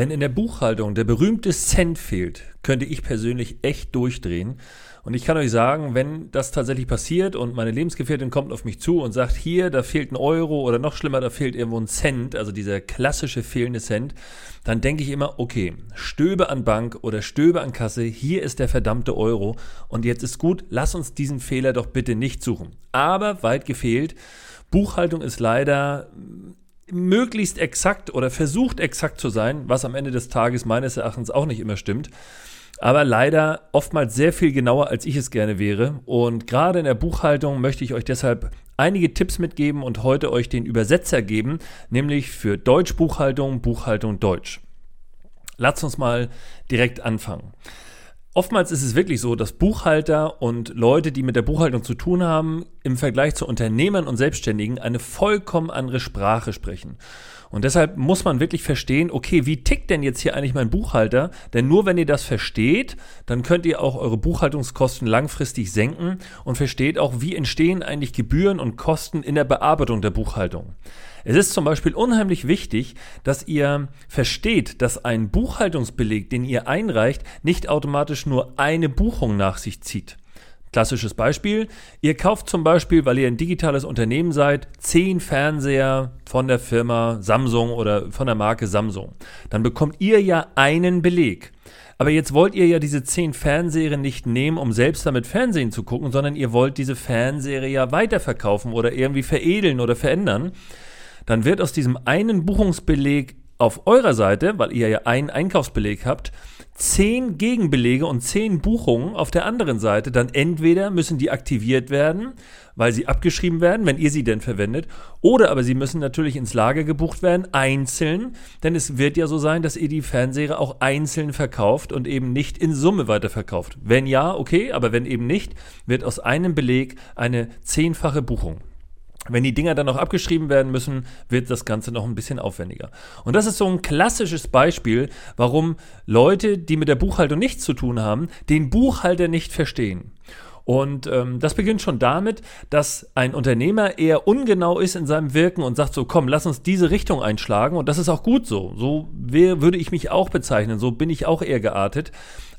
Wenn in der Buchhaltung der berühmte Cent fehlt, könnte ich persönlich echt durchdrehen. Und ich kann euch sagen, wenn das tatsächlich passiert und meine Lebensgefährtin kommt auf mich zu und sagt, hier, da fehlt ein Euro oder noch schlimmer, da fehlt irgendwo ein Cent, also dieser klassische fehlende Cent, dann denke ich immer, okay, Stöbe an Bank oder Stöbe an Kasse, hier ist der verdammte Euro und jetzt ist gut, lass uns diesen Fehler doch bitte nicht suchen. Aber weit gefehlt, Buchhaltung ist leider möglichst exakt oder versucht exakt zu sein, was am Ende des Tages meines Erachtens auch nicht immer stimmt. Aber leider oftmals sehr viel genauer, als ich es gerne wäre. Und gerade in der Buchhaltung möchte ich euch deshalb einige Tipps mitgeben und heute euch den Übersetzer geben, nämlich für Deutsch Buchhaltung, Buchhaltung Deutsch. Lasst uns mal direkt anfangen. Oftmals ist es wirklich so, dass Buchhalter und Leute, die mit der Buchhaltung zu tun haben, im Vergleich zu Unternehmern und Selbstständigen eine vollkommen andere Sprache sprechen. Und deshalb muss man wirklich verstehen, okay, wie tickt denn jetzt hier eigentlich mein Buchhalter? Denn nur wenn ihr das versteht, dann könnt ihr auch eure Buchhaltungskosten langfristig senken und versteht auch, wie entstehen eigentlich Gebühren und Kosten in der Bearbeitung der Buchhaltung. Es ist zum Beispiel unheimlich wichtig, dass ihr versteht, dass ein Buchhaltungsbeleg, den ihr einreicht, nicht automatisch nur eine Buchung nach sich zieht. Klassisches Beispiel. Ihr kauft zum Beispiel, weil ihr ein digitales Unternehmen seid, zehn Fernseher von der Firma Samsung oder von der Marke Samsung. Dann bekommt ihr ja einen Beleg. Aber jetzt wollt ihr ja diese zehn Fernseher nicht nehmen, um selbst damit Fernsehen zu gucken, sondern ihr wollt diese Fernseher ja weiterverkaufen oder irgendwie veredeln oder verändern dann wird aus diesem einen Buchungsbeleg auf eurer Seite, weil ihr ja einen Einkaufsbeleg habt, zehn Gegenbelege und zehn Buchungen auf der anderen Seite. Dann entweder müssen die aktiviert werden, weil sie abgeschrieben werden, wenn ihr sie denn verwendet, oder aber sie müssen natürlich ins Lager gebucht werden, einzeln, denn es wird ja so sein, dass ihr die Fernseher auch einzeln verkauft und eben nicht in Summe weiterverkauft. Wenn ja, okay, aber wenn eben nicht, wird aus einem Beleg eine zehnfache Buchung. Wenn die Dinger dann noch abgeschrieben werden müssen, wird das Ganze noch ein bisschen aufwendiger. Und das ist so ein klassisches Beispiel, warum Leute, die mit der Buchhaltung nichts zu tun haben, den Buchhalter nicht verstehen. Und ähm, das beginnt schon damit, dass ein Unternehmer eher ungenau ist in seinem Wirken und sagt so, komm, lass uns diese Richtung einschlagen. Und das ist auch gut so. So würde ich mich auch bezeichnen. So bin ich auch eher geartet.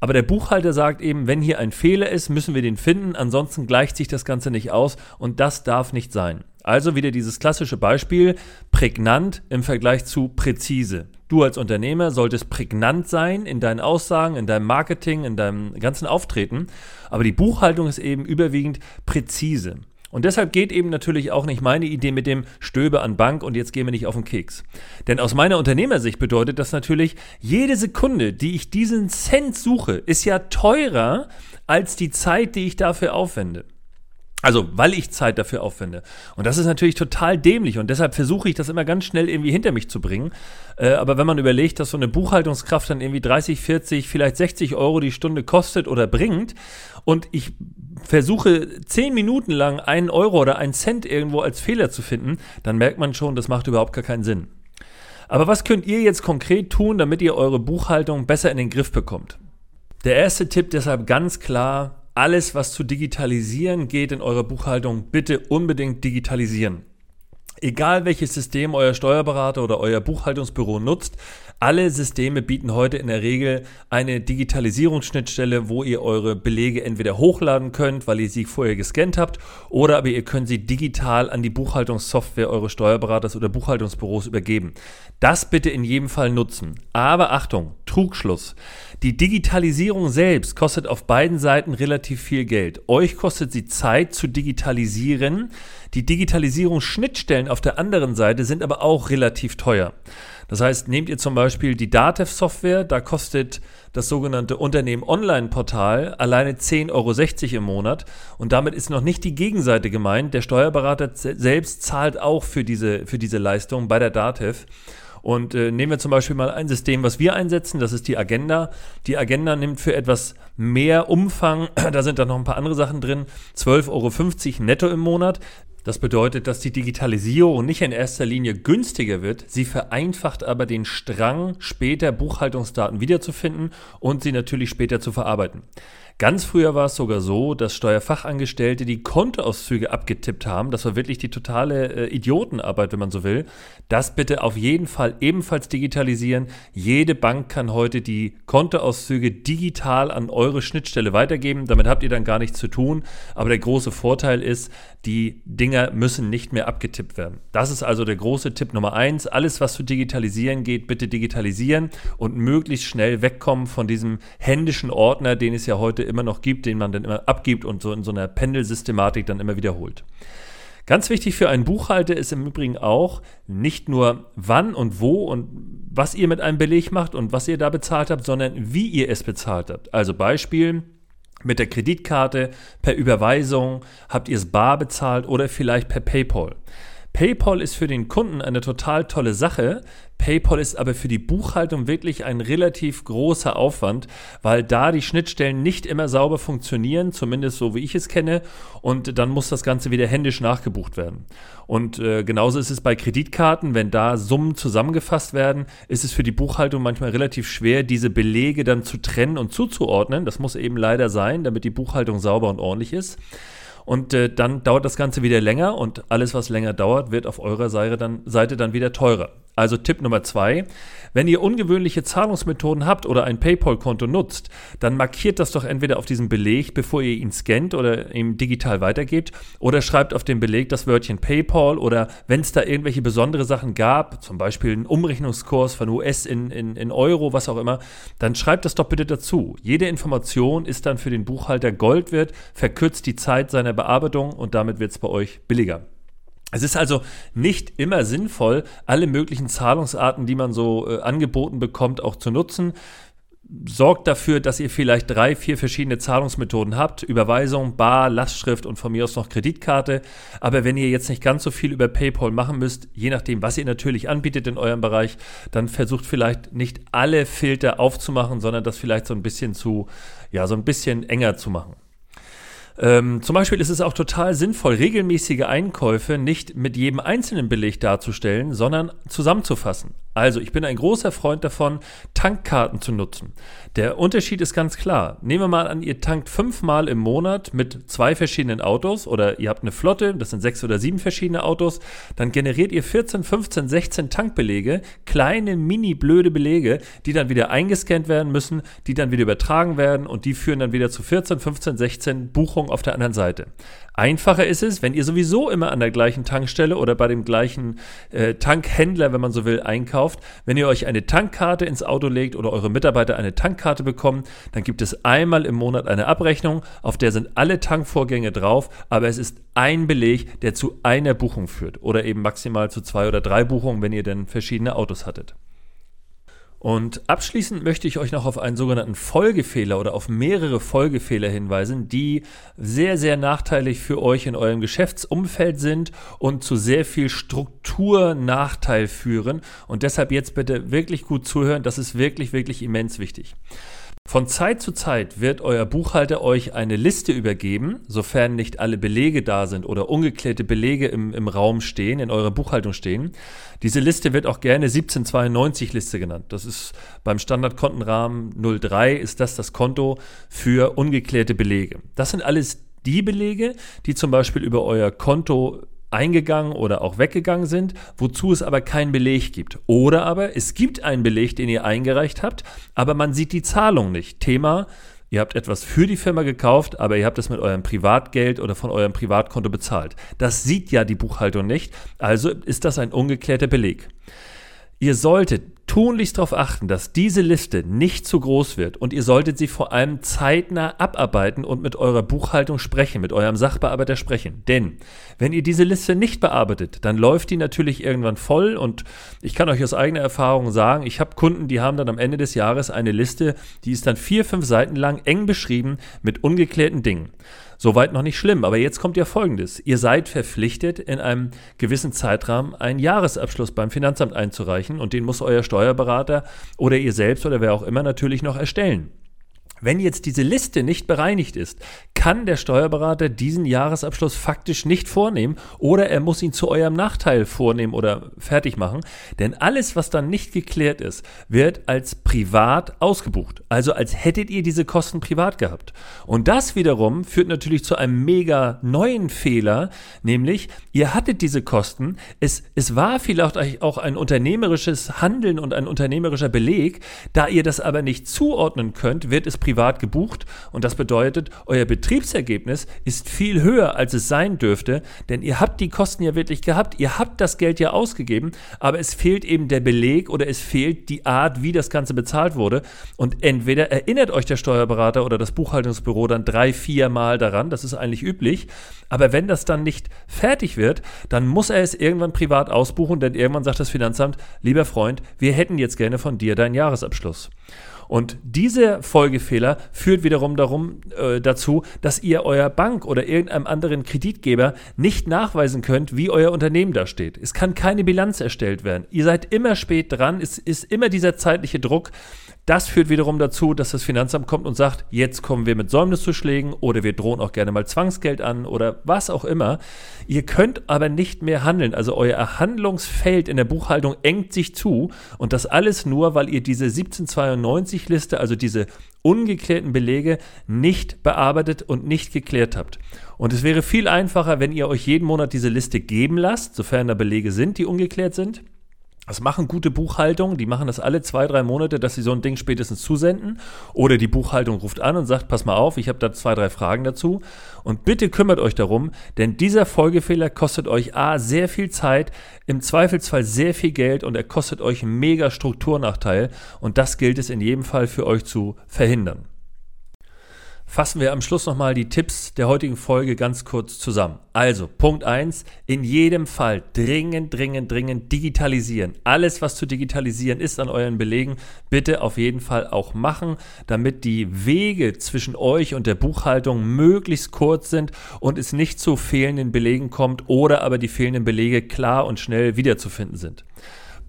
Aber der Buchhalter sagt eben, wenn hier ein Fehler ist, müssen wir den finden, ansonsten gleicht sich das Ganze nicht aus und das darf nicht sein. Also wieder dieses klassische Beispiel, prägnant im Vergleich zu präzise. Du als Unternehmer solltest prägnant sein in deinen Aussagen, in deinem Marketing, in deinem ganzen Auftreten, aber die Buchhaltung ist eben überwiegend präzise. Und deshalb geht eben natürlich auch nicht meine Idee mit dem Stöbe an Bank und jetzt gehen wir nicht auf den Keks. Denn aus meiner Unternehmersicht bedeutet das natürlich, jede Sekunde, die ich diesen Cent suche, ist ja teurer als die Zeit, die ich dafür aufwende. Also, weil ich Zeit dafür aufwende. Und das ist natürlich total dämlich und deshalb versuche ich das immer ganz schnell irgendwie hinter mich zu bringen. Äh, aber wenn man überlegt, dass so eine Buchhaltungskraft dann irgendwie 30, 40, vielleicht 60 Euro die Stunde kostet oder bringt und ich versuche zehn Minuten lang einen Euro oder einen Cent irgendwo als Fehler zu finden, dann merkt man schon, das macht überhaupt gar keinen Sinn. Aber was könnt ihr jetzt konkret tun, damit ihr eure Buchhaltung besser in den Griff bekommt? Der erste Tipp deshalb ganz klar, alles, was zu digitalisieren geht in eurer Buchhaltung, bitte unbedingt digitalisieren. Egal welches System euer Steuerberater oder euer Buchhaltungsbüro nutzt, alle Systeme bieten heute in der Regel eine Digitalisierungsschnittstelle, wo ihr eure Belege entweder hochladen könnt, weil ihr sie vorher gescannt habt, oder aber ihr könnt sie digital an die Buchhaltungssoftware eures Steuerberaters oder Buchhaltungsbüros übergeben. Das bitte in jedem Fall nutzen. Aber Achtung, Trugschluss. Die Digitalisierung selbst kostet auf beiden Seiten relativ viel Geld. Euch kostet sie Zeit zu digitalisieren. Die Digitalisierungsschnittstellen auf der anderen Seite sind aber auch relativ teuer. Das heißt, nehmt ihr zum Beispiel die Datev-Software, da kostet das sogenannte Unternehmen Online-Portal alleine 10,60 Euro im Monat und damit ist noch nicht die Gegenseite gemeint. Der Steuerberater selbst zahlt auch für diese, für diese Leistung bei der Datev. Und äh, nehmen wir zum Beispiel mal ein System, was wir einsetzen, das ist die Agenda. Die Agenda nimmt für etwas mehr Umfang, da sind dann noch ein paar andere Sachen drin, 12,50 Euro netto im Monat. Das bedeutet, dass die Digitalisierung nicht in erster Linie günstiger wird, sie vereinfacht aber den Strang, später Buchhaltungsdaten wiederzufinden und sie natürlich später zu verarbeiten. Ganz früher war es sogar so, dass Steuerfachangestellte die Kontoauszüge abgetippt haben. Das war wirklich die totale äh, Idiotenarbeit, wenn man so will. Das bitte auf jeden Fall ebenfalls digitalisieren. Jede Bank kann heute die Kontoauszüge digital an eure Schnittstelle weitergeben. Damit habt ihr dann gar nichts zu tun. Aber der große Vorteil ist, die Dinger müssen nicht mehr abgetippt werden. Das ist also der große Tipp Nummer eins. Alles, was zu digitalisieren geht, bitte digitalisieren und möglichst schnell wegkommen von diesem händischen Ordner, den es ja heute immer noch gibt, den man dann immer abgibt und so in so einer Pendelsystematik dann immer wiederholt. Ganz wichtig für einen Buchhalter ist im Übrigen auch nicht nur wann und wo und was ihr mit einem Beleg macht und was ihr da bezahlt habt, sondern wie ihr es bezahlt habt. Also Beispiel, mit der Kreditkarte, per Überweisung, habt ihr es bar bezahlt oder vielleicht per PayPal. PayPal ist für den Kunden eine total tolle Sache. PayPal ist aber für die Buchhaltung wirklich ein relativ großer Aufwand, weil da die Schnittstellen nicht immer sauber funktionieren, zumindest so wie ich es kenne, und dann muss das Ganze wieder händisch nachgebucht werden. Und äh, genauso ist es bei Kreditkarten, wenn da Summen zusammengefasst werden, ist es für die Buchhaltung manchmal relativ schwer, diese Belege dann zu trennen und zuzuordnen. Das muss eben leider sein, damit die Buchhaltung sauber und ordentlich ist. Und äh, dann dauert das Ganze wieder länger und alles, was länger dauert, wird auf eurer Seite dann, Seite dann wieder teurer. Also Tipp Nummer zwei, wenn ihr ungewöhnliche Zahlungsmethoden habt oder ein PayPal-Konto nutzt, dann markiert das doch entweder auf diesem Beleg, bevor ihr ihn scannt oder ihm digital weitergebt, oder schreibt auf dem Beleg das Wörtchen PayPal oder wenn es da irgendwelche besondere Sachen gab, zum Beispiel einen Umrechnungskurs von US in, in, in Euro, was auch immer, dann schreibt das doch bitte dazu. Jede Information ist dann für den Buchhalter Gold wert, verkürzt die Zeit seiner Bearbeitung und damit wird es bei euch billiger. Es ist also nicht immer sinnvoll, alle möglichen Zahlungsarten, die man so äh, angeboten bekommt, auch zu nutzen. Sorgt dafür, dass ihr vielleicht drei, vier verschiedene Zahlungsmethoden habt. Überweisung, Bar, Lastschrift und von mir aus noch Kreditkarte. Aber wenn ihr jetzt nicht ganz so viel über PayPal machen müsst, je nachdem, was ihr natürlich anbietet in eurem Bereich, dann versucht vielleicht nicht alle Filter aufzumachen, sondern das vielleicht so ein bisschen zu, ja, so ein bisschen enger zu machen. Ähm, zum Beispiel ist es auch total sinnvoll, regelmäßige Einkäufe nicht mit jedem einzelnen Beleg darzustellen, sondern zusammenzufassen. Also, ich bin ein großer Freund davon, Tankkarten zu nutzen. Der Unterschied ist ganz klar. Nehmen wir mal an, ihr tankt fünfmal im Monat mit zwei verschiedenen Autos oder ihr habt eine Flotte, das sind sechs oder sieben verschiedene Autos, dann generiert ihr 14, 15, 16 Tankbelege, kleine, mini blöde Belege, die dann wieder eingescannt werden müssen, die dann wieder übertragen werden und die führen dann wieder zu 14, 15, 16 Buchungen auf der anderen Seite. Einfacher ist es, wenn ihr sowieso immer an der gleichen Tankstelle oder bei dem gleichen äh, Tankhändler, wenn man so will, einkauft. Wenn ihr euch eine Tankkarte ins Auto legt oder eure Mitarbeiter eine Tankkarte bekommen, dann gibt es einmal im Monat eine Abrechnung, auf der sind alle Tankvorgänge drauf, aber es ist ein Beleg, der zu einer Buchung führt oder eben maximal zu zwei oder drei Buchungen, wenn ihr denn verschiedene Autos hattet. Und abschließend möchte ich euch noch auf einen sogenannten Folgefehler oder auf mehrere Folgefehler hinweisen, die sehr, sehr nachteilig für euch in eurem Geschäftsumfeld sind und zu sehr viel Strukturnachteil führen. Und deshalb jetzt bitte wirklich gut zuhören, das ist wirklich, wirklich immens wichtig. Von Zeit zu Zeit wird euer Buchhalter euch eine Liste übergeben, sofern nicht alle Belege da sind oder ungeklärte Belege im, im Raum stehen, in eurer Buchhaltung stehen. Diese Liste wird auch gerne 1792-Liste genannt. Das ist beim Standardkontenrahmen 03 ist das das Konto für ungeklärte Belege. Das sind alles die Belege, die zum Beispiel über euer Konto eingegangen oder auch weggegangen sind, wozu es aber keinen Beleg gibt. Oder aber es gibt einen Beleg, den ihr eingereicht habt, aber man sieht die Zahlung nicht. Thema, ihr habt etwas für die Firma gekauft, aber ihr habt es mit eurem Privatgeld oder von eurem Privatkonto bezahlt. Das sieht ja die Buchhaltung nicht, also ist das ein ungeklärter Beleg. Ihr solltet tunlichst darauf achten, dass diese Liste nicht zu groß wird und ihr solltet sie vor allem zeitnah abarbeiten und mit eurer Buchhaltung sprechen, mit eurem Sachbearbeiter sprechen. Denn wenn ihr diese Liste nicht bearbeitet, dann läuft die natürlich irgendwann voll und ich kann euch aus eigener Erfahrung sagen, ich habe Kunden, die haben dann am Ende des Jahres eine Liste, die ist dann vier, fünf Seiten lang eng beschrieben mit ungeklärten Dingen. Soweit noch nicht schlimm, aber jetzt kommt ja Folgendes. Ihr seid verpflichtet, in einem gewissen Zeitrahmen einen Jahresabschluss beim Finanzamt einzureichen und den muss euer Steuerberater oder ihr selbst oder wer auch immer natürlich noch erstellen. Wenn jetzt diese Liste nicht bereinigt ist, kann der Steuerberater diesen Jahresabschluss faktisch nicht vornehmen oder er muss ihn zu eurem Nachteil vornehmen oder fertig machen. Denn alles, was dann nicht geklärt ist, wird als privat ausgebucht. Also als hättet ihr diese Kosten privat gehabt. Und das wiederum führt natürlich zu einem mega neuen Fehler, nämlich ihr hattet diese Kosten. Es, es war vielleicht auch ein unternehmerisches Handeln und ein unternehmerischer Beleg. Da ihr das aber nicht zuordnen könnt, wird es privat gebucht und das bedeutet, euer Betriebsergebnis ist viel höher, als es sein dürfte, denn ihr habt die Kosten ja wirklich gehabt, ihr habt das Geld ja ausgegeben, aber es fehlt eben der Beleg oder es fehlt die Art, wie das Ganze bezahlt wurde und entweder erinnert euch der Steuerberater oder das Buchhaltungsbüro dann drei, vier Mal daran, das ist eigentlich üblich, aber wenn das dann nicht fertig wird, dann muss er es irgendwann privat ausbuchen, denn irgendwann sagt das Finanzamt, lieber Freund, wir hätten jetzt gerne von dir deinen Jahresabschluss. Und dieser Folgefehler führt wiederum darum, äh, dazu, dass ihr euer Bank oder irgendeinem anderen Kreditgeber nicht nachweisen könnt, wie euer Unternehmen da steht. Es kann keine Bilanz erstellt werden. Ihr seid immer spät dran, es ist immer dieser zeitliche Druck. Das führt wiederum dazu, dass das Finanzamt kommt und sagt, jetzt kommen wir mit Säumniszuschlägen oder wir drohen auch gerne mal Zwangsgeld an oder was auch immer. Ihr könnt aber nicht mehr handeln. Also euer Handlungsfeld in der Buchhaltung engt sich zu und das alles nur, weil ihr diese 1792-Liste, also diese ungeklärten Belege, nicht bearbeitet und nicht geklärt habt. Und es wäre viel einfacher, wenn ihr euch jeden Monat diese Liste geben lasst, sofern da Belege sind, die ungeklärt sind das machen gute Buchhaltung, die machen das alle zwei, drei Monate, dass sie so ein Ding spätestens zusenden. Oder die Buchhaltung ruft an und sagt, pass mal auf, ich habe da zwei, drei Fragen dazu. Und bitte kümmert euch darum, denn dieser Folgefehler kostet euch A, sehr viel Zeit, im Zweifelsfall sehr viel Geld und er kostet euch einen mega Strukturnachteil. Und das gilt es in jedem Fall für euch zu verhindern fassen wir am Schluss nochmal die Tipps der heutigen Folge ganz kurz zusammen. Also, Punkt 1, in jedem Fall dringend, dringend, dringend digitalisieren. Alles, was zu digitalisieren ist an euren Belegen, bitte auf jeden Fall auch machen, damit die Wege zwischen euch und der Buchhaltung möglichst kurz sind und es nicht zu fehlenden Belegen kommt oder aber die fehlenden Belege klar und schnell wiederzufinden sind.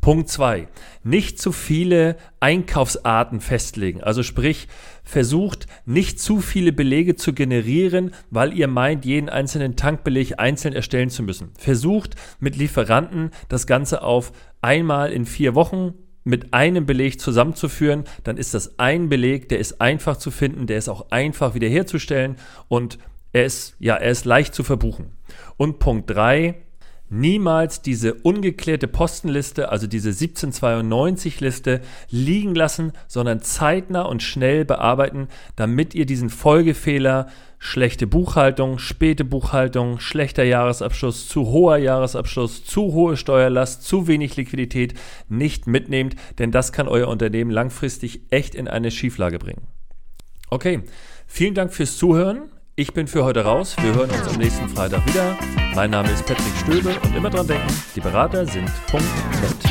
Punkt 2. Nicht zu viele Einkaufsarten festlegen. Also sprich, versucht nicht zu viele Belege zu generieren, weil ihr meint, jeden einzelnen Tankbeleg einzeln erstellen zu müssen. Versucht mit Lieferanten das Ganze auf einmal in vier Wochen mit einem Beleg zusammenzuführen, dann ist das ein Beleg, der ist einfach zu finden, der ist auch einfach wiederherzustellen und er ist, ja, er ist leicht zu verbuchen. Und Punkt 3, niemals diese ungeklärte Postenliste, also diese 1792-Liste, liegen lassen, sondern zeitnah und schnell bearbeiten, damit ihr diesen Folgefehler schlechte Buchhaltung, späte Buchhaltung, schlechter Jahresabschluss, zu hoher Jahresabschluss, zu hohe Steuerlast, zu wenig Liquidität nicht mitnehmt, denn das kann euer Unternehmen langfristig echt in eine Schieflage bringen. Okay, vielen Dank fürs Zuhören. Ich bin für heute raus. Wir hören uns am nächsten Freitag wieder. Mein Name ist Patrick Stöbe und immer dran denken, die Berater sind .net.